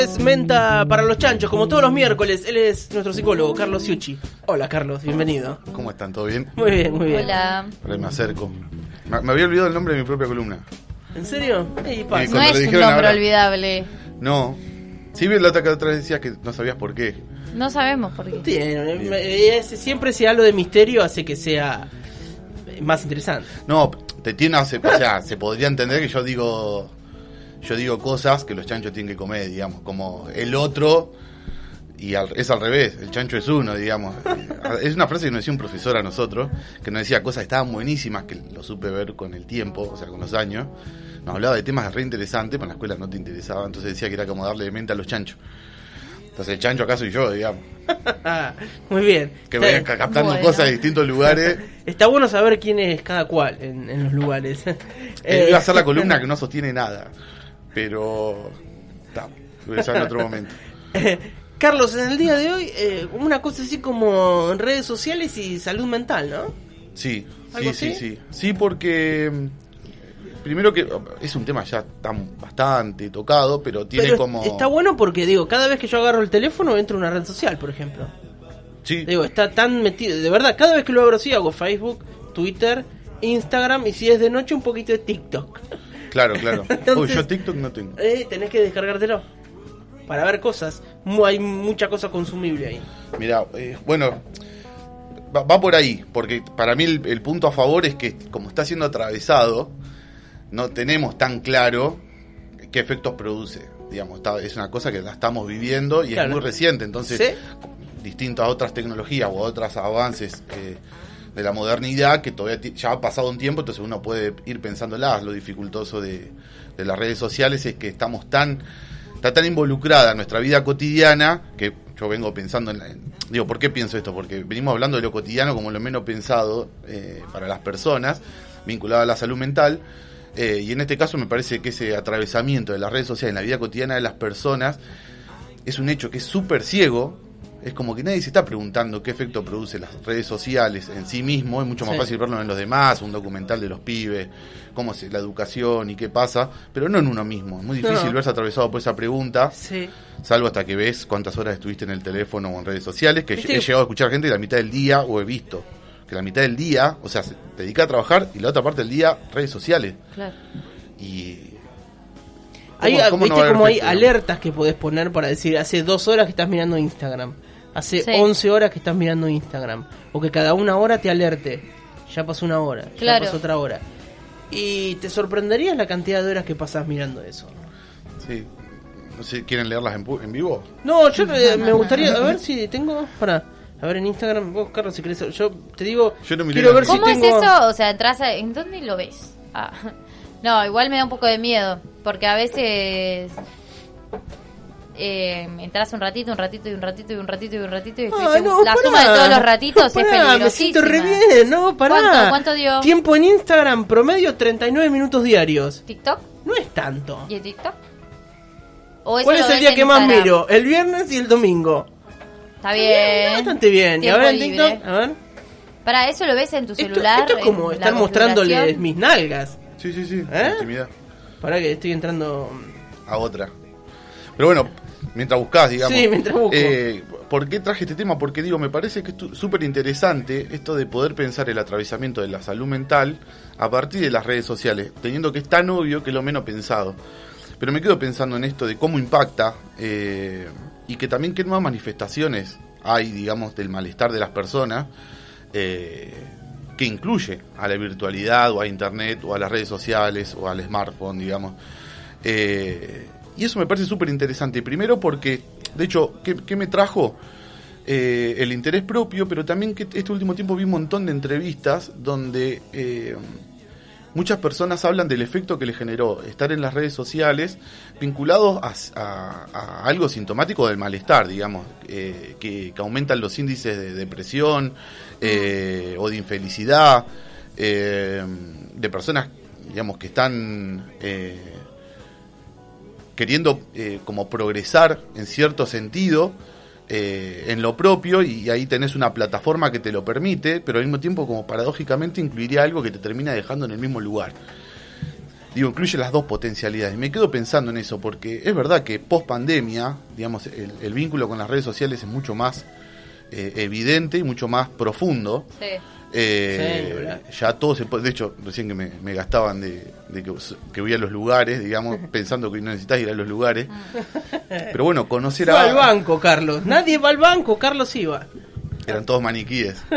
Es Menta para los chanchos, como todos los miércoles. Él es nuestro psicólogo, Carlos Ciucci. Hola, Carlos, bienvenido. ¿Cómo están? ¿Todo bien? Muy bien, muy bien. Hola. Me acerco. Me, me había olvidado el nombre de mi propia columna. ¿En serio? Ey, Y pasa. No es un nombre ahora- olvidable. No. Sí, vi la otra que otra vez decías que no sabías por qué. No sabemos por qué. Tiene, es- siempre si algo de misterio hace que sea más interesante. No, te tiene, o sea, se podría entender que yo digo yo digo cosas que los chanchos tienen que comer, digamos, como el otro y al- es al revés, el chancho es uno, digamos. Es una frase que nos decía un profesor a nosotros, que nos decía cosas que estaban buenísimas, que lo supe ver con el tiempo, o sea, con los años. Nos hablaba de temas re interesantes, pero en la escuela no te interesaba, entonces decía que era como darle mente a los chanchos. Entonces el chancho acá soy yo, digamos, Muy bien. que ca- captando Bueno. cosas de distintos lugares. Está bueno saber quién es cada cual en, en los lugares. Eh, iba a hacer la columna que no sostiene nada, pero está, hacer en otro momento. Eh, Carlos, en el día de hoy, eh, una cosa así como redes sociales y salud mental, ¿no? Sí, ¿Algo sí, sí, así? sí. Sí, porque mm, primero que es un tema ya tan bastante tocado, pero tiene Pero como está bueno porque, digo, cada vez que yo agarro el teléfono entro a una red social, por ejemplo. Sí, Digo, está tan metido. De verdad, cada vez que lo abro así hago Facebook, Twitter, Instagram y si es de noche un poquito de TikTok. Claro, claro. Entonces- Uy, yo TikTok no tengo. Eh, tenés que descargártelo para ver cosas. Hay mucha cosa consumible ahí. Mira, eh, bueno, va, va por ahí, porque para mí el, el punto a favor es que como está siendo atravesado, no tenemos tan claro qué efectos produce. Digamos, está- es una cosa que la estamos viviendo y Claro. es muy reciente, entonces, Sí. distinto a otras tecnologías o a otros avances eh, de la modernidad, que todavía ya ha pasado un tiempo, entonces uno puede ir pensándolas. Lo dificultoso de, de las redes sociales es que estamos tan está tan involucrada en nuestra vida cotidiana que yo vengo pensando en, la- digo por qué pienso esto porque venimos hablando de lo cotidiano como lo menos pensado eh, para las personas vinculado a la salud mental eh, y en este caso me parece que ese atravesamiento de las redes sociales en la vida cotidiana de las personas es un hecho que es súper ciego es como que nadie se está preguntando qué efecto produce las redes sociales en sí mismo, es mucho más Sí. fácil verlo en los demás, un documental de los pibes, cómo es la educación y qué pasa, pero no en uno mismo. Es muy difícil No. verse atravesado por esa pregunta, Sí. salvo hasta que ves cuántas horas estuviste en el teléfono o en redes sociales, que he llegado a escuchar gente que la mitad del día, o he visto, que la mitad del día, o sea, se dedica a trabajar y la otra parte del día, redes sociales. Claro. Y... Hay, ¿Cómo- cómo no ¿Viste como hay alertas que podés poner para decir hace dos horas que estás mirando Instagram? Hace Sí. 11 horas que estás mirando Instagram. O que cada una hora te alerte. Ya pasó una hora, ya Claro. pasó otra hora. Y te sorprenderías la cantidad de horas que pasás mirando eso. Sí. ¿quieren leerlas en, pu- en vivo? No, yo eh, me gustaría, a ver si tengo, para, a ver en Instagram, vos Carlos, si querés, yo te digo, Yo no miré quiero las ver si ¿Cómo es tengo... eso? O sea, entras a- ¿En dónde lo ves? Ah. No, igual me da un poco de miedo. Porque a veces. Eh, entras un ratito, un ratito y un ratito y un ratito y un ratito y Ah, no, la pará. suma de todos los ratitos es Pará, peligrosísima. Me siento re bien, no, pará. ¿Cuánto? ¿Cuánto dio? Tiempo en Instagram, promedio 39 minutos diarios. ¿TikTok? No es tanto. ¿Y el TikTok? ¿O eso ¿Cuál es el día que más miro? El viernes y el domingo. Está bien. Bastante bien. Y ahora en. TikTok, a ver. Para eso lo ves en tu Esto, celular. esto es como estar mostrándoles mis nalgas. Sí, sí, sí. ¿Eh? Intimidad. Para que estoy entrando. a otra. Pero bueno, mientras buscás, digamos. Sí, mientras busco. eh, ¿Por qué traje este tema? Porque digo, me parece que es súper interesante esto de poder pensar el atravesamiento de la salud mental a partir de las redes sociales, teniendo que es tan obvio que es lo menos pensado. Pero me quedo pensando en esto de cómo impacta eh, y que también qué nuevas manifestaciones hay, digamos, del malestar de las personas. eh, que incluye a la virtualidad o a internet o a las redes sociales o al smartphone, digamos. Eh, y eso me parece súper interesante. Primero porque, de hecho, ¿qué, me trajo? Eh, el interés propio, pero también que este último tiempo vi un montón de entrevistas donde eh, muchas personas hablan del efecto que le generó estar en las redes sociales vinculados a, algo sintomático del malestar, digamos, eh, que, que aumentan los índices de depresión o de infelicidad, de personas, digamos, que están queriendo eh, como progresar en cierto sentido eh, en lo propio y ahí tenés una plataforma que te lo permite, pero al mismo tiempo como paradójicamente incluiría algo que te termina dejando en el mismo lugar. digo, incluye las dos potencialidades. Me quedo pensando en eso, porque es verdad que post pandemia, digamos, el, el vínculo con las redes sociales es mucho más eh, evidente y mucho más profundo. Sí. Eh, Sí, ya todo se puede, de hecho, recién que me, me gastaban de, de que, que voy a los lugares, digamos, pensando que no necesitas ir a los lugares. Pero bueno, conocer Fue al a... banco, Carlos. Nadie va al banco, Carlos iba. Eran todos maniquíes.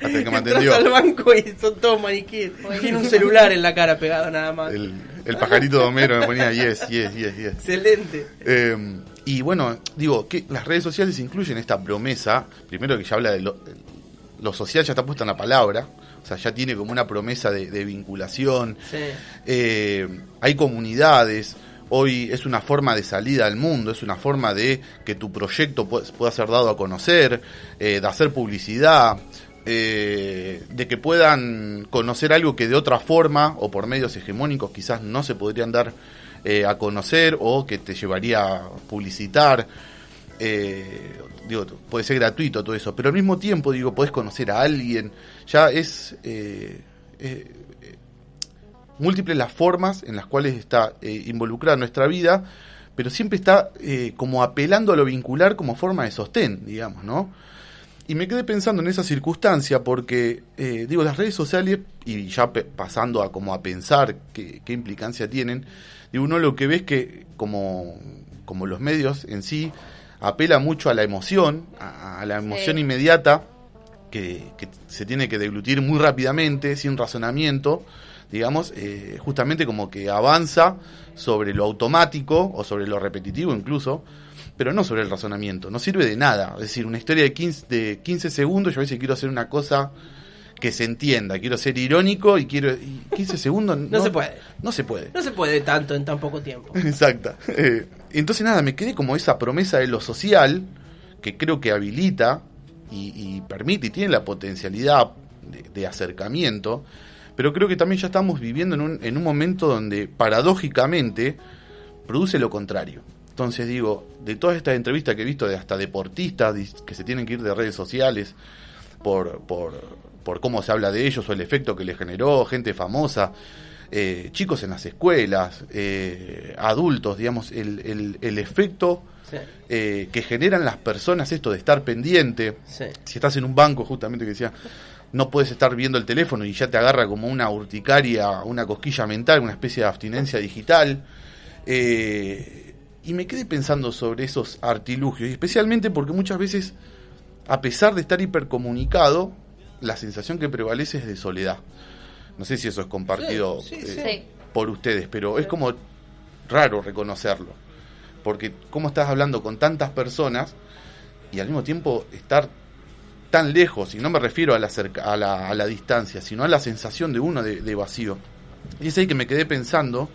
Hasta que me atendió. al banco y son todos maniquíes. Tiene un celular en la cara pegado nada más. El, el pajarito de Homero me ponía yes, yes, yes, yes. Excelente. Eh, y bueno, digo, que las redes sociales incluyen esta promesa, primero que ya habla de lo, lo social, ya está puesta en la palabra, o sea, ya tiene como una promesa de, de vinculación, Sí. eh, hay comunidades, hoy es una forma de salida al mundo, es una forma de que tu proyecto pu- pueda ser dado a conocer, eh, de hacer publicidad, eh, de que puedan conocer algo que de otra forma o por medios hegemónicos quizás no se podrían dar eh, a conocer o que te llevaría a publicitar. Eh, digo, puede ser gratuito todo eso, pero al mismo tiempo, digo, podés conocer a alguien, ya es eh, eh, múltiples las formas en las cuales está involucrada nuestra vida, pero siempre está como apelando a lo vincular como forma de sostén, digamos, ¿no? Y me quedé pensando en esa circunstancia porque, eh, digo, las redes sociales, y ya pasando a como a pensar qué, qué implicancia tienen, digo, uno lo que ve es que como, como los medios en sí apela mucho a la emoción, a, a la emoción Sí. inmediata, que, que se tiene que deglutir muy rápidamente, sin razonamiento, digamos, eh, justamente como que avanza sobre lo automático o sobre lo repetitivo incluso, pero no sobre el razonamiento, no sirve de nada. Es decir, una historia de 15, de 15 segundos, yo a veces quiero hacer una cosa que se entienda, quiero ser irónico y quiero... y 15 segundos no, se puede. No se puede. No se puede tanto en tan poco tiempo. Exacta. Eh, entonces nada, me quedé como esa promesa de lo social, que creo que habilita y, y permite y tiene la potencialidad de, de acercamiento, pero creo que también ya estamos viviendo en un, en un momento donde paradójicamente produce lo contrario. Entonces digo, de todas estas entrevistas que he visto de hasta deportistas que se tienen que ir de redes sociales por, por, por cómo se habla de ellos o el efecto que les generó, gente famosa, eh, chicos en las escuelas, eh, adultos, digamos, el, el, el efecto Sí. eh, que generan las personas esto de estar pendiente. Sí. Si estás en un banco, justamente que decía, no puedes estar viendo el teléfono y ya te agarra como una urticaria, una cosquilla mental, una especie de abstinencia digital. Y me quedé pensando sobre esos artilugios, y especialmente porque muchas veces, a pesar de estar hipercomunicado, la sensación que prevalece es de soledad. No sé si eso es compartido Sí, sí, eh, por ustedes, pero es como raro reconocerlo. Porque cómo estás hablando con tantas personas y al mismo tiempo estar tan lejos, y no me refiero a la, cerca- a la, a la distancia, sino a la sensación de uno de, de vacío. Y es ahí que me quedé pensando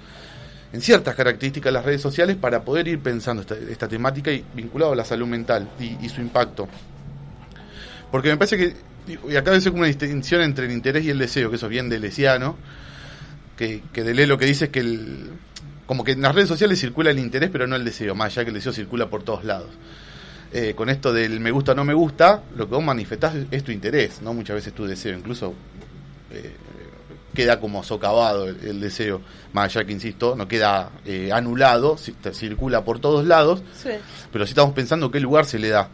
en ciertas características de las redes sociales para poder ir pensando esta, esta temática y vinculado a la salud mental y, y su impacto. Porque me parece que, y acá como una distinción entre el interés y el deseo, que eso es bien delesiano, que, que Deleuze lo que dice es que el, como que en las redes sociales circula el interés pero no el deseo, más allá que el deseo circula por todos lados. Eh, con esto del me gusta o no me gusta, lo que vos manifestás es, es tu interés, no muchas veces tu deseo, incluso eh, queda como socavado el, el deseo, más allá que insisto, no queda eh, anulado, circula por todos lados, Sí. pero sí estamos pensando qué lugar se le da.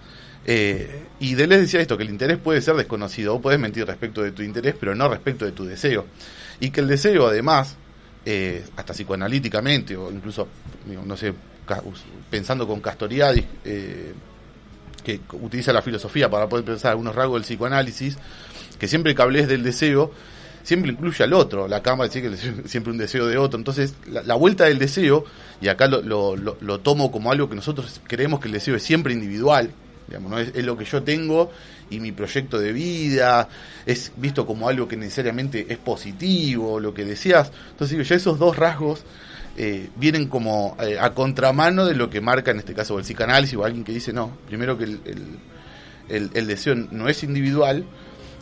Eh, y Deleuze decía esto, que el interés puede ser desconocido, vos podés mentir respecto de tu interés, pero no respecto de tu deseo. Y que el deseo, además, eh, hasta psicoanalíticamente, o incluso, no sé, pensando con Castoriadis, eh, que utiliza la filosofía para poder pensar algunos rasgos del psicoanálisis, que siempre que hables del deseo, siempre incluye al otro. La cámara dice que es siempre un deseo de otro. Entonces, la, vuelta del deseo, y acá lo- lo tomo como algo que nosotros creemos que el deseo es siempre individual, digamos, ¿no? es, es lo que yo tengo y mi proyecto de vida, es visto como algo que necesariamente es positivo, lo que deseas. Entonces, digo, ya esos dos rasgos eh, vienen como eh, a contramano de lo que marca en este caso el psicanálisis o alguien que dice, no, primero que el- el deseo no es individual,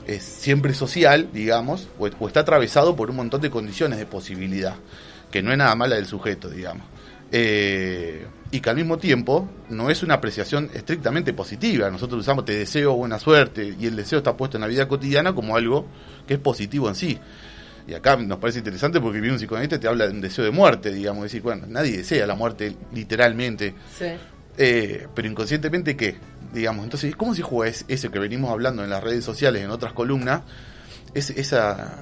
es siempre social, digamos, o, o está atravesado por un montón de condiciones de posibilidad, que no es nada mala del sujeto, digamos. Eh, y que al mismo tiempo no es una apreciación estrictamente positiva. Nosotros usamos te deseo buena suerte y el deseo está puesto en la vida cotidiana como algo que es positivo en sí. Y acá nos parece interesante porque un psicoanalista y te habla de un deseo de muerte, digamos, decir, bueno, nadie desea la muerte literalmente. Sí. Eh, pero inconscientemente, ¿qué? Digamos, entonces, ¿cómo se juega es- eso que venimos hablando en las redes sociales, en otras columnas? Es esa.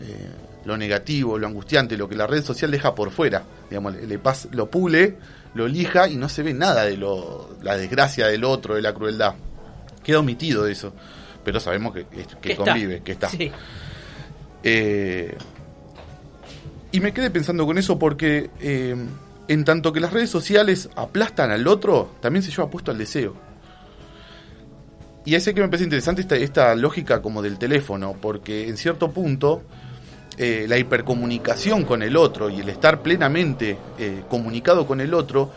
eh, lo negativo, lo angustiante, lo que la red social deja por fuera. Digamos, le, le pas- lo pule, lo lija y no se ve nada de lo, la desgracia del otro, de la crueldad. Queda omitido eso. Pero sabemos que, que Que está. convive, que está. Sí. Eh, y me quedé pensando con eso porque eh, en tanto que las redes sociales aplastan al otro, también se lleva puesto al deseo. Y ese que me parece interesante esta, esta lógica como del teléfono, porque en cierto punto eh, la hipercomunicación con el otro y el estar plenamente eh, comunicado con el otro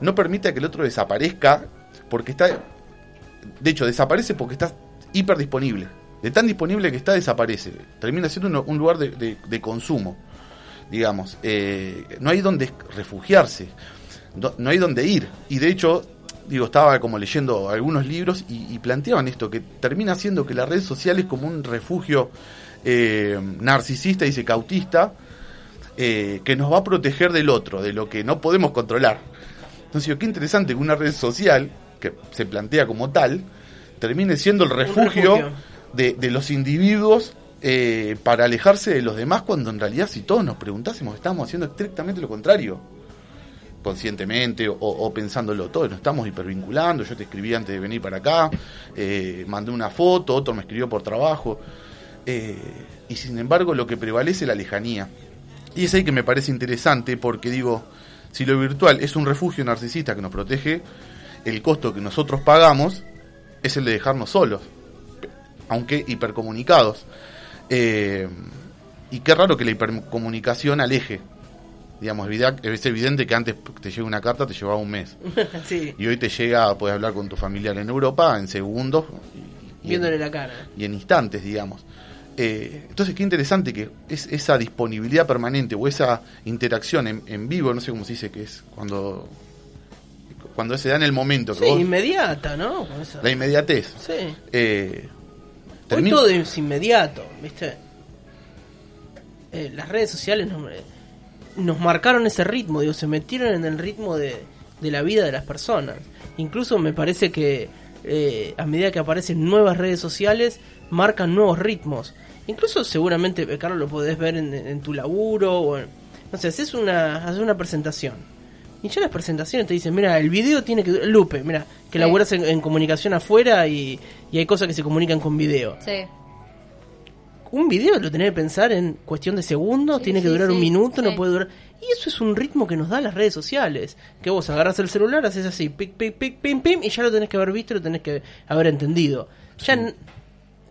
no permite que el otro desaparezca porque está de hecho, desaparece porque está hiper disponible. De tan disponible que está, desaparece. Termina siendo un, lugar de, de- consumo, digamos. Eh, no hay donde refugiarse, no, no hay donde ir. Y de hecho, digo, estaba como leyendo algunos libros y, y planteaban esto, que termina siendo que la red social es como un refugio eh, narcisista y secautista eh, que nos va a proteger del otro, de lo que no podemos controlar. Entonces, qué interesante que una red social, que se plantea como tal, termine siendo el refugio, refugio. De, de los individuos eh, para alejarse de los demás, cuando en realidad, si todos nos preguntásemos, estamos haciendo estrictamente lo contrario. Conscientemente o, o pensándolo todo, nos estamos hipervinculando. Yo te escribí antes de venir para acá, eh, mandé una foto, otro me escribió por trabajo. Eh, y sin embargo, lo que prevalece es la lejanía. Y es ahí que me parece interesante porque digo, si lo virtual es un refugio narcisista que nos protege, el costo que nosotros pagamos es el de dejarnos solos, aunque hipercomunicados. Eh, y qué raro que la hipercomunicación aleje. Digamos, es evidente que antes te llega una carta te llevaba un mes. sí. Y hoy te llega, puedes hablar con tu familiar en Europa en segundos Viéndole en, la cara. y en instantes, digamos. Eh, entonces, qué interesante que es esa disponibilidad permanente o esa interacción en, en vivo, no sé cómo se dice que es cuando cuando se da en el momento, Sí, vos- inmediata, ¿no? Esa- la inmediatez. Sí. Eh, Hoy todo es inmediato, ¿viste? Eh, las redes sociales nos, nos marcaron ese ritmo, digo, se metieron en el ritmo de, de la vida de las personas. Incluso me parece que eh, a medida que aparecen nuevas redes sociales, marcan nuevos ritmos. Incluso seguramente, eh, Carlos, lo podés ver en, en tu laburo o en- no sé, haces una, haces una presentación. Y ya las presentaciones te dicen, mira, el video tiene que... Lupe, mira, que Sí. laburas en, en comunicación afuera y, y hay cosas que se comunican con video Sí. un video lo tenés que pensar en cuestión de segundos, Sí, tiene que sí, durar un minuto, no puede durar. Y eso es un ritmo que nos da las redes sociales. Que vos agarras el celular, haces así, pic, pic, pic, pim, pim, y ya lo tenés que haber visto, lo tenés que haber entendido. Ya n-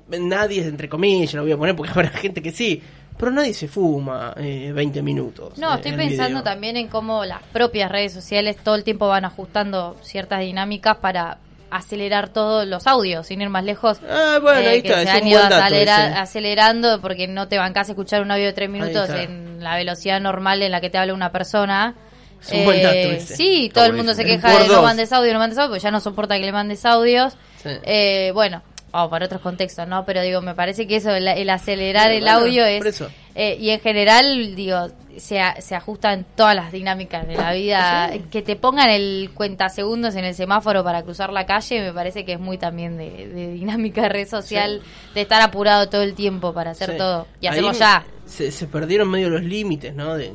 nadie, entre comillas, lo voy a poner porque habrá gente que sí, pero nadie se fuma eh, 20 minutos. No, eh, estoy pensando video. también en cómo las propias redes sociales todo el tiempo van ajustando ciertas dinámicas para acelerar todos los audios, sin ir más lejos. Ah, bueno, eh, ahí que está, se es han un ido buen dato acelera- ese. acelerando porque no te bancás escuchar un audio de tres minutos en la velocidad normal en la que te habla una persona. Es un buen dato Eh, ese. Sí, todo el mundo se queja de no mandes audio, no mandes audio, porque ya no soporta que le mandes audios. Sí. Eh, bueno, vamos para otros contextos, ¿no? Pero digo, me parece que eso, el, el acelerar Sí, el bueno, audio por es... eso. eh, y en general, digo, se, a- se ajusta en todas las dinámicas de la vida. Sí. Que te pongan el cuentasegundos en el semáforo para cruzar la calle, me parece que es muy también de, de dinámica de red social, de estar apurado todo el tiempo para hacer Sí. todo. Y Ahí hacemos ya. Se, se perdieron medio los límites, ¿no? De,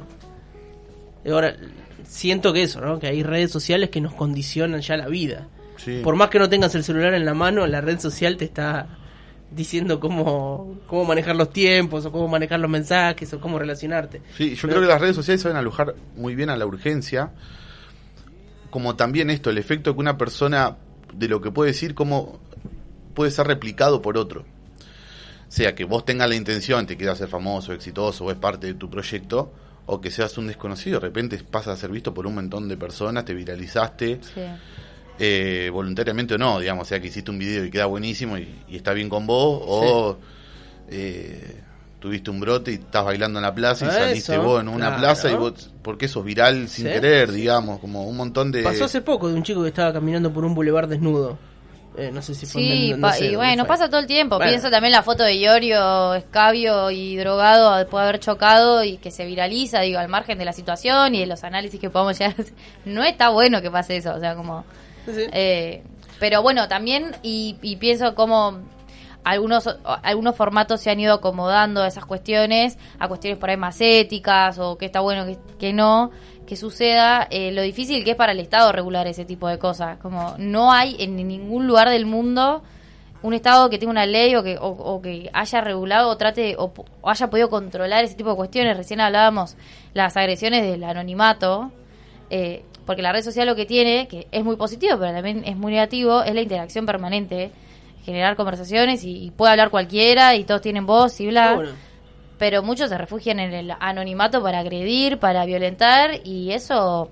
de ahora, siento que eso, ¿no? Que hay redes sociales que nos condicionan ya la vida. Sí. Por más que no tengas el celular en la mano, la red social te está diciendo cómo, cómo manejar los tiempos, o cómo manejar los mensajes, o cómo relacionarte. Sí, yo Pero- creo que las redes sociales saben alojar muy bien a la urgencia, como también esto, el efecto que una persona de lo que puede decir, cómo puede ser replicado por otro. Sea que vos tengas la intención, te quieras ser famoso, exitoso, o es parte de tu proyecto, o que seas un desconocido, de repente pasas a ser visto por un montón de personas, te viralizaste, Sí. Eh, voluntariamente o no, digamos, o sea que hiciste un video y queda buenísimo y, y está bien con vos, o eh, tuviste un brote y estás bailando en la plaza y Eso, saliste vos en una claro. plaza y vos, porque sos viral sin Sí, querer, digamos, como un montón de... Pasó hace poco de un chico que estaba caminando por un bulevar desnudo. Eh, no sé si fue Sí, no sé y bueno, fue. pasa todo el tiempo. Bueno. Pienso también la foto de Iorio, escabio y drogado después de haber chocado y que se viraliza, digo, al margen de la situación y de los análisis que podamos llegar. No está bueno que pase eso, o sea, como... Eh, pero bueno, también, y, y pienso como algunos algunos formatos se han ido acomodando a esas cuestiones, a cuestiones por ahí más éticas o que está bueno que, que no, que suceda, eh, lo difícil que es para el Estado regular ese tipo de cosas. Como no hay en ningún lugar del mundo un Estado que tenga una ley o que, o, o que haya regulado o trate o, o haya podido controlar ese tipo de cuestiones. Recién hablábamos las agresiones del anonimato. Eh, porque la red social lo que tiene, que es muy positivo, pero también es muy negativo, es la interacción permanente, generar conversaciones y, y puede hablar cualquiera y todos tienen voz y bla. Bueno. Pero muchos se refugian en el anonimato para agredir, para violentar y eso...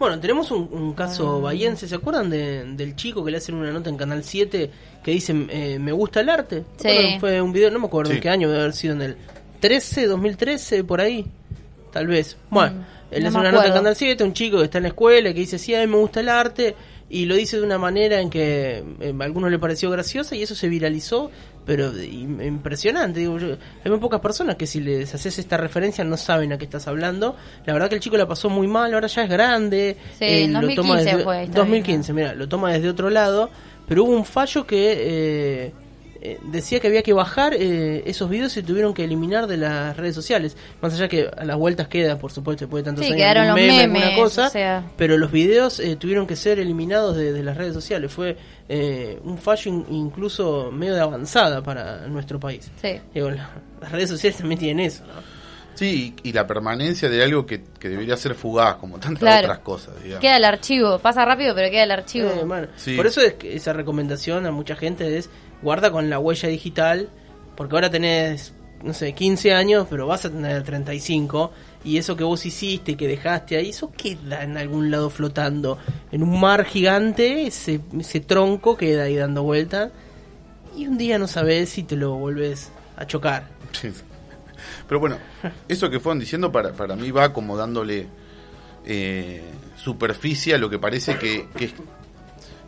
Bueno, tenemos un, un caso Ah. bahiense, ¿se acuerdan de- del chico que le hacen una nota en Canal 7 que dice eh, me gusta el arte? Sí. Bueno, fue un video, no me acuerdo Sí. en qué año, debe haber sido en el 13, 2013, por ahí, tal vez. Bueno, Mm, él no hace una nota en. Canal 7, un chico que está en la escuela y que dice, sí, a mí me gusta el arte, y lo dice de una manera en que eh, a algunos le pareció graciosa y eso se viralizó, pero impresionante. Digo, yo- hay muy pocas personas que si les haces esta referencia no saben a qué estás hablando. La verdad que el chico la pasó muy mal, ahora ya es grande. Sí, eh, en lo 2015 toma desde, fue esta 2015, mira, lo toma desde otro lado, pero hubo un fallo que eh, eh, decía que había que bajar eh, esos videos y tuvieron que eliminar de las redes sociales. Más allá que a las vueltas queda, por supuesto, después de tantos Sí, años, quedaron los meme, alguna memes, cosa, o sea. pero los videos eh, tuvieron que ser eliminados de, de las redes sociales. Fue eh, un fallo in- incluso medio de avanzada para nuestro país. Sí. Digo, la- las redes sociales también tienen eso, ¿no? Sí, y, y la permanencia de algo que, que debería ser fugaz, como tantas Claro. otras cosas, digamos. Queda el archivo, pasa rápido pero queda el archivo. Eh, Sí. Por eso es que esa recomendación a mucha gente es guarda con la huella digital, porque ahora tenés, no sé, 15 años, pero vas a tener 35, y eso que vos hiciste, que dejaste ahí, eso queda en algún lado flotando. En un mar gigante, ese, ese tronco queda ahí dando vuelta, y un día no sabés si te lo volvés a chocar. Sí. Pero bueno, eso que fueron diciendo para, para mí va como dándole eh, superficie a lo que parece que, que es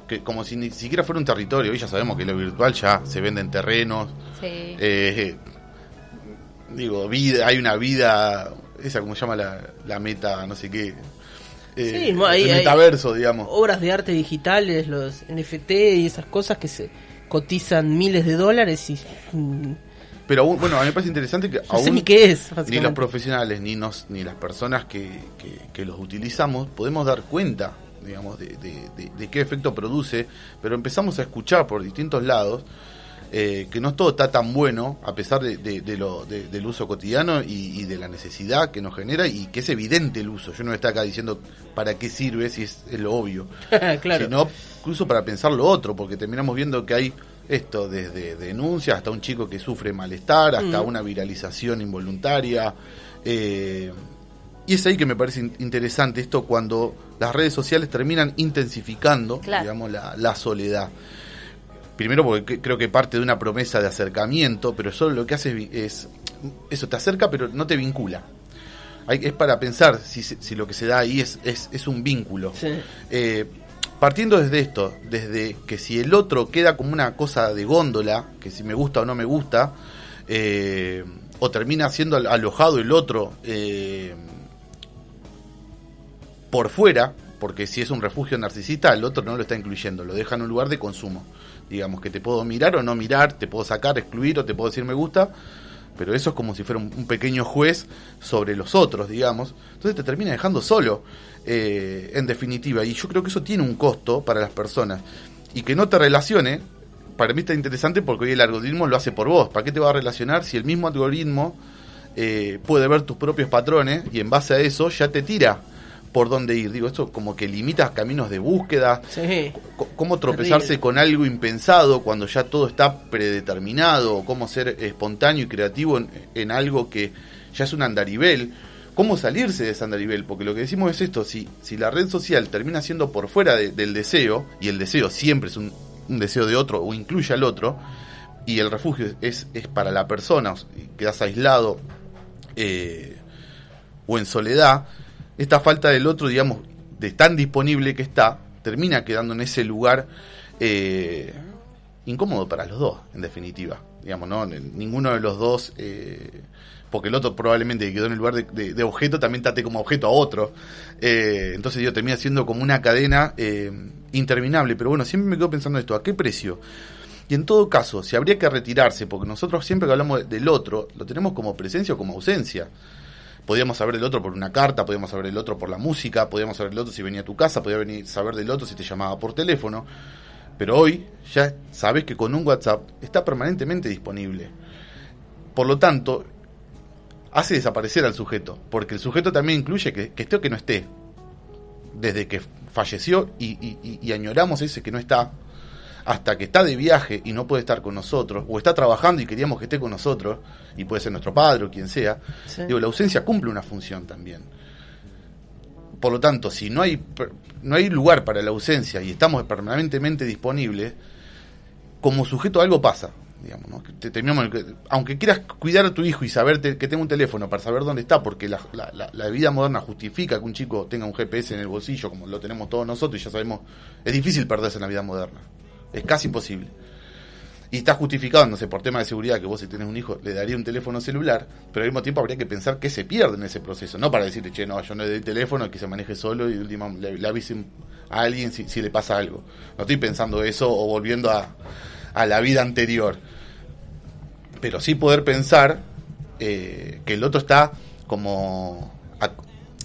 que como si ni siquiera fuera un territorio. Y ya sabemos que lo virtual ya se venden terrenos. Sí. eh, digo, vida, hay una vida, esa como se llama la, la meta, no sé qué. eh, Sí, el metaverso, digamos. Obras de arte digitales, los NFT y esas cosas que se cotizan miles de dólares y... Pero aún, bueno, a mí me parece interesante que No sé aún ni qué es, ni los profesionales ni nos ni las personas que, que, que los utilizamos podemos dar cuenta digamos de, de- de- de qué efecto produce pero empezamos a escuchar por distintos lados eh, que no todo está tan bueno a pesar de, de- de lo, de- del uso cotidiano y, y de la necesidad que nos genera y que es evidente el uso. Yo no estoy acá diciendo para qué sirve si es, es lo obvio. Claro. sino incluso para pensar lo otro, porque terminamos viendo que hay esto desde denuncias hasta un chico que sufre malestar, hasta Mm. una viralización involuntaria. eh, y es ahí que me parece in- interesante esto cuando las redes sociales terminan intensificando, Claro. digamos, la, la soledad. Primero porque cre- creo que parte de una promesa de acercamiento, pero solo lo que hace es es, eso te acerca pero no te vincula. Hay- es para pensar si, si lo que se da ahí es, es, es un vínculo. Sí. Eh, partiendo desde esto, desde que si el otro queda como una cosa de góndola, que si me gusta o no me gusta, eh, o termina siendo al- alojado el otro eh, por fuera, porque si es un refugio narcisista, el otro no lo está incluyendo, lo deja en un lugar de consumo. Digamos que te puedo mirar o no mirar, te puedo sacar, excluir o te puedo decir me gusta, pero eso es como si fuera un pequeño juez sobre los otros, digamos. Entonces te termina dejando solo, eh, en definitiva. Y yo creo que eso tiene un costo para las personas. Y que no te relacione, para mí está interesante porque hoy el algoritmo lo hace por vos. ¿Para qué te va a relacionar si el mismo algoritmo eh, puede ver tus propios patrones y en base a eso ya te tira por dónde ir? Digo, esto como que limita caminos de búsqueda, Sí. cómo tropezarse con algo impensado cuando ya todo está predeterminado, o cómo ser espontáneo y creativo en, en algo que ya es un andarivel, cómo salirse de andarivel, porque lo que decimos es esto, si, si la red social termina siendo por fuera de- del deseo, y el deseo siempre es un, deseo de otro o incluye al otro, y el refugio es, es para la persona, quedas aislado eh, o en soledad, esta falta del otro, digamos, de tan disponible que está, termina quedando en ese lugar eh, incómodo para los dos, en definitiva. Digamos, ¿no? Ninguno de los dos, eh, porque el otro probablemente que quedó en el lugar de, objeto también trate como objeto a otro. Eh, entonces yo termina siendo como una cadena eh, interminable. Pero bueno, siempre me quedo pensando esto, ¿a qué precio? Y en todo caso, si habría que retirarse, porque nosotros siempre que hablamos del otro, lo tenemos como presencia o como ausencia. Podíamos saber del otro por una carta, podíamos saber del otro por la música, podíamos saber del otro si venía a tu casa, podíamos venir, saber del otro si te llamaba por teléfono. Pero hoy ya sabes que con un WhatsApp está permanentemente disponible. Por lo tanto, hace desaparecer al sujeto, porque el sujeto también incluye que, esté o que no esté. Desde que falleció y, y añoramos ese que no está, hasta que está de viaje y no puede estar con nosotros, o está trabajando y queríamos que esté con nosotros, y puede ser nuestro padre o quien sea, digo, la ausencia cumple una función también. Por lo tanto, si no hay, no hay lugar para la ausencia y estamos permanentemente disponibles, como sujeto algo pasa. Digamos, ¿no? te, aunque quieras cuidar a tu hijo y saber que tenga un teléfono para saber dónde está, porque la, la, vida moderna justifica que un chico tenga un GPS en el bolsillo, como lo tenemos todos nosotros, y ya sabemos, es difícil perderse en la vida moderna. Es casi imposible. Y está justificado, no sé, por tema de seguridad, que vos si tenés un hijo le daría un teléfono celular, pero al mismo tiempo habría que pensar que se pierde en ese proceso. No para decirle, che, no, yo no le doy teléfono, que se maneje solo y última le, avisen a alguien si, le pasa algo. No estoy pensando eso o volviendo a, a la vida anterior. Pero sí poder pensar eh, que el otro está como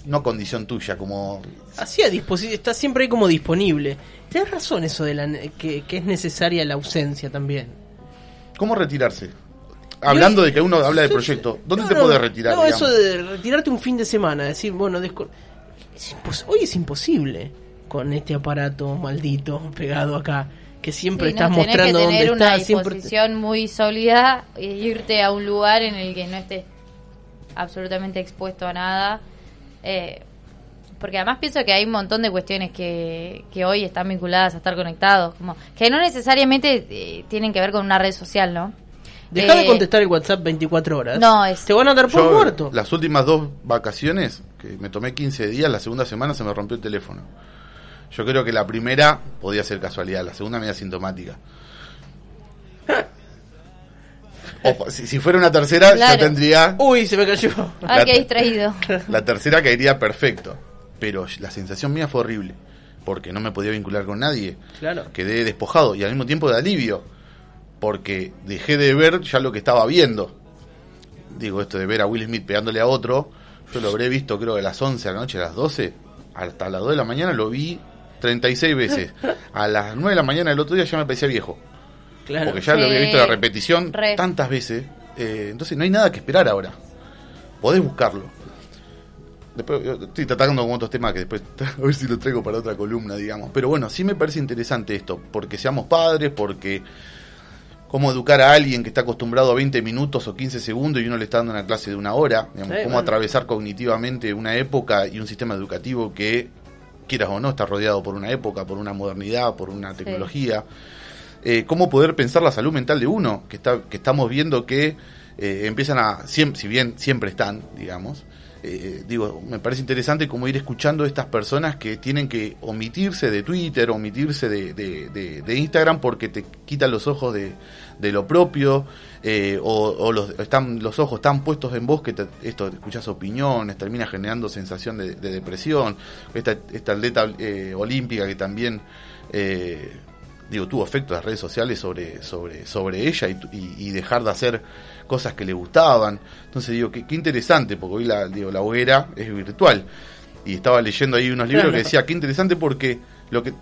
no condición tuya, como... Así a disposición, está siempre ahí como disponible. Tienes razón eso de la, que, es necesaria la ausencia también. ¿Cómo retirarse? Hablando de que uno habla de proyecto, ¿dónde te puedes retirar? No, eso de retirarte un fin de semana, decir, bueno, hoy es imposible con este aparato maldito pegado acá que siempre estás mostrando que tener una disposición muy sólida e irte a un lugar en el que no estés absolutamente expuesto a nada eh, porque además pienso que hay un montón de cuestiones que, que hoy están vinculadas a estar conectados, como que no necesariamente eh, tienen que ver con una red social, ¿no? Deja de eh, contestar el WhatsApp 24 horas. No, es... Te van a dar por muerto. Las últimas dos vacaciones, que me tomé 15 días, la segunda semana se me rompió el teléfono. Yo creo que la primera podía ser casualidad, la segunda media sintomática. O, si, fuera una tercera, ya tendría. Uy, se me cayó. Ah, qué distraído. La tercera caería perfecto. Pero la sensación mía fue horrible. Porque no me podía vincular con nadie. Claro. Quedé despojado y al mismo tiempo de alivio. Porque dejé de ver ya lo que estaba viendo. Digo, esto de ver a Will Smith pegándole a otro. Yo lo habré visto, creo, de las 11 de la noche a las 12. Hasta las 2 de la mañana lo vi 36 veces. A las 9 de la mañana del otro día ya me parecía viejo. Porque ya lo había visto la repetición tantas veces. Eh, entonces no hay nada que esperar ahora. Podés buscarlo. Después estoy tratando con otros temas que después a ver si lo traigo para otra columna, digamos. Pero bueno, sí me parece interesante esto, porque seamos padres, porque cómo educar a alguien que está acostumbrado a 20 minutos o 15 segundos y uno le está dando una clase de una hora, digamos, cómo atravesar cognitivamente una época y un sistema educativo que, quieras o no, está rodeado por una época, por una modernidad, por una tecnología. Eh, cómo poder pensar la salud mental de uno, que, está, que estamos viendo que eh, empiezan a, si bien siempre están, digamos, eh, digo, me parece interesante como ir escuchando a estas personas que tienen que omitirse de Twitter, omitirse de, de, Instagram porque te quitan los ojos de, lo propio, o, los, están, los ojos están puestos en vos que esto, escuchas opiniones, termina generando sensación de, depresión, esta, esta atleta olímpica que también digo, tuvo efecto las redes sociales sobre, sobre, sobre ella y, dejar de hacer cosas que le gustaban. Entonces digo, qué, qué interesante, porque hoy la, digo, la hoguera es virtual. Y estaba leyendo ahí unos libros que decía, qué interesante porque lo que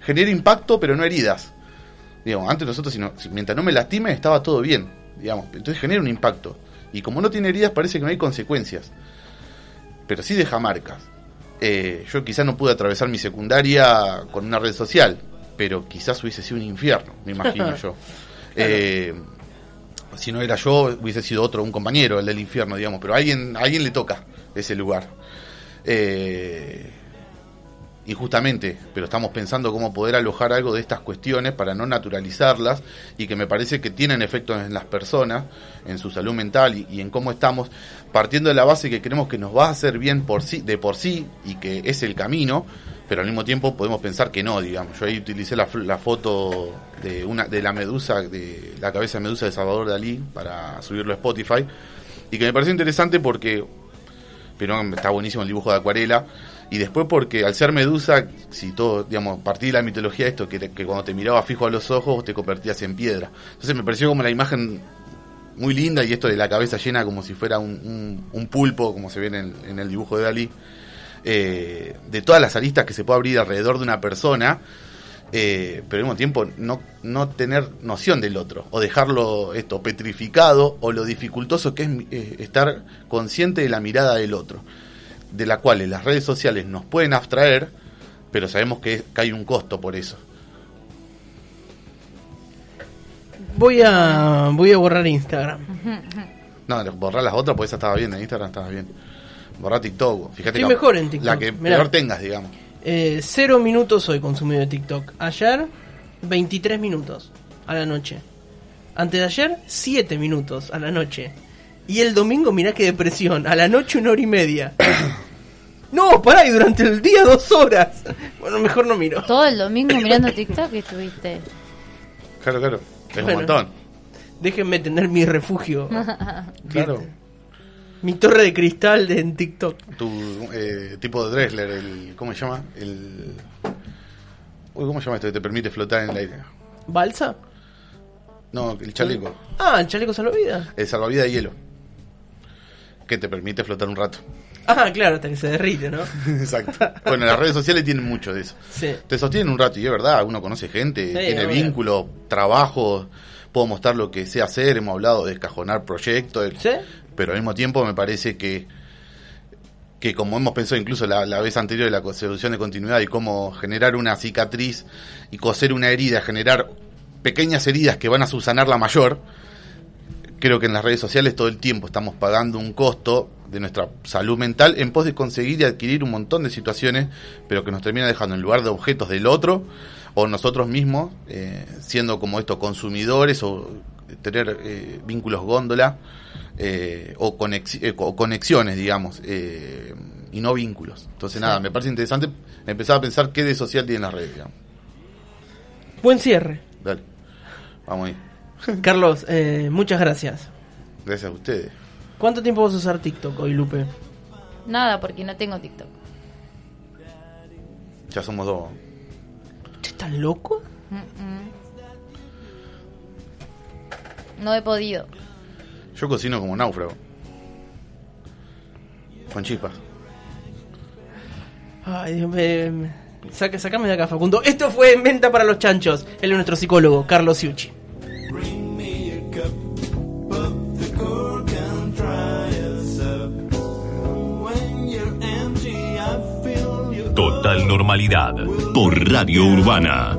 genera impacto pero no heridas. Digamos, antes nosotros, si mientras no me lastime, estaba todo bien. Digamos, entonces genera un impacto. Y como no tiene heridas, parece que no hay consecuencias. Pero sí deja marcas. Eh, yo quizás no pude atravesar mi secundaria con una red social, pero quizás hubiese sido un infierno, me imagino yo. Eh, si no era yo, hubiese sido otro, un compañero, el del infierno, digamos, pero a alguien, alguien le toca ese lugar. Eh, injustamente, pero estamos pensando cómo poder alojar algo de estas cuestiones para no naturalizarlas y que me parece que tienen efectos en las personas, en su salud mental y, en cómo estamos, partiendo de la base que creemos que nos va a hacer bien por sí, de por sí y que es el camino, pero al mismo tiempo podemos pensar que no, digamos. Yo ahí utilicé la, la foto de una de la medusa, de la cabeza de medusa de Salvador Dalí para subirlo a Spotify y que me pareció interesante porque pero está buenísimo el dibujo de acuarela y después porque al ser medusa, si todo, digamos, partí de la mitología esto, que, que cuando te miraba fijo a los ojos te convertías en piedra. Entonces me pareció como la imagen muy linda y esto de la cabeza llena como si fuera un, pulpo, como se ve en en el dibujo de Dalí eh, de todas las aristas que se puede abrir alrededor de una persona, eh, pero al mismo tiempo no, no tener noción del otro, o dejarlo esto petrificado, o lo dificultoso que es eh, estar consciente de la mirada del otro, de la cual las redes sociales nos pueden abstraer, pero sabemos que, hay un costo por eso. Voy a, voy a borrar Instagram. No, borrar las otras, pues esa estaba bien, en Instagram estaba bien. Borra TikTok. Fíjate Estoy mejor en TikTok. La que peor tengas, digamos. Eh, cero minutos hoy consumido de TikTok. Ayer, 23 minutos a la noche. Antes de ayer, 7 minutos a la noche. Y el domingo, mirá qué depresión. A la noche, una hora y media. no, pará, y durante el día, dos horas. Bueno, mejor no miro. Todo el domingo mirando TikTok estuviste. Claro, claro. Es un montón. Déjenme tener mi refugio. claro mi torre de cristal de, en TikTok. Tu eh, tipo de Dressler, el, ¿cómo se llama? El, uy, ¿Cómo se llama esto que te permite flotar en el aire? ¿Balsa? No, el chaleco. Ah, el chaleco salvavidas. El salvavidas de hielo. Que te permite flotar un rato. Ah, claro, hasta que se derrite, ¿no? Exacto. Bueno, las redes sociales tienen mucho de eso. Sí. Te sostienen un rato y es verdad, uno conoce gente, tiene vínculos, trabajo, puedo mostrar lo que sé hacer, hemos hablado de escajonar proyectos. ¿Sí? pero al mismo tiempo me parece que que como hemos pensado incluso la, vez anterior de la solución de continuidad y cómo generar una cicatriz y coser una herida, generar pequeñas heridas que van a subsanar la mayor, creo que en las redes sociales todo el tiempo estamos pagando un costo de nuestra salud mental en pos de conseguir y adquirir un montón de situaciones, pero que nos termina dejando en lugar de objetos del otro o nosotros mismos, eh, siendo como estos consumidores o tener eh, vínculos góndola eh, o, eh, conexiones, digamos, eh, y no vínculos. Entonces, nada, me parece interesante empezar a pensar qué de social tiene las redes, digamos. Buen cierre. Dale, vamos ahí. Carlos, muchas gracias. Gracias a ustedes. ¿Cuánto tiempo vas a usar TikTok hoy, Lupe? Nada, porque no tengo TikTok. Ya somos dos. ¿Estás loco? No he podido. Yo cocino como náufrago. Con chispas. Ay, Dios mío. sacame de acá, Facundo. Esto fue En Venta para los Chanchos. Él es nuestro psicólogo, Carlos Siuchi. Normalidad por Radio Urbana.